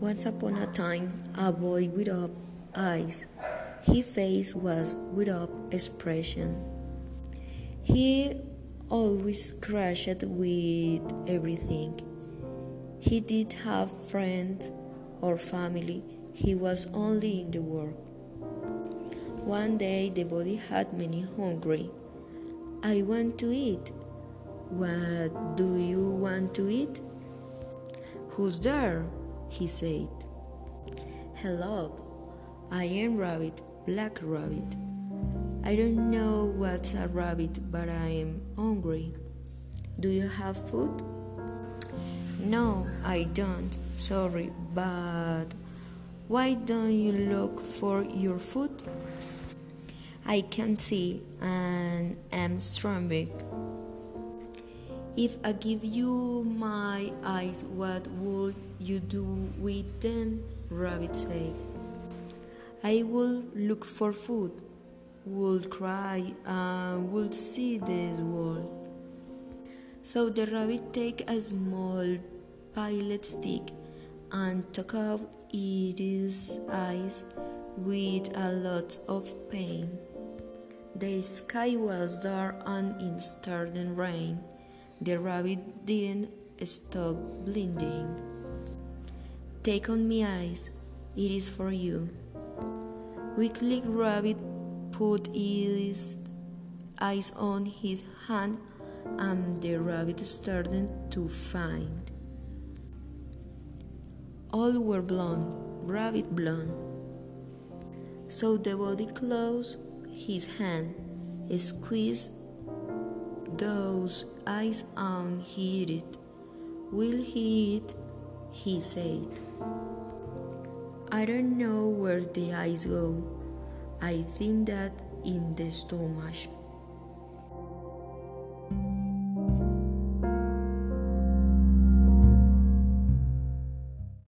Once upon a time, a boy without eyes. His face was without expression. He always crashed with everything. He did have friends or family. He was only in the work. One day the body had many hungry. I want to eat. What do you want to eat? Who's there? he said. Hello, I am Rabbit, Black Rabbit. I don't know what's a rabbit, but I am hungry. Do you have food? No, I don't. Sorry, but why don't you look for your food? I can't see and am struggling. If I give you my eyes, what would you do with them? Rabbit said. I would look for food, would cry, and would see the world. So the rabbit take a small pilot stick and took out its eyes with a lot of pain. The sky was dark and it started rain. The rabbit didn't stop blinding. Take on me eyes, it is for you. Weakly Rabbit put his eyes on his hand, and the rabbit started to find. All were blonde, rabbit blonde. So the body closed his hand, squeezed those eyes on it. Will he eat? He said. I don't know where the eyes go. I think that in the stomach.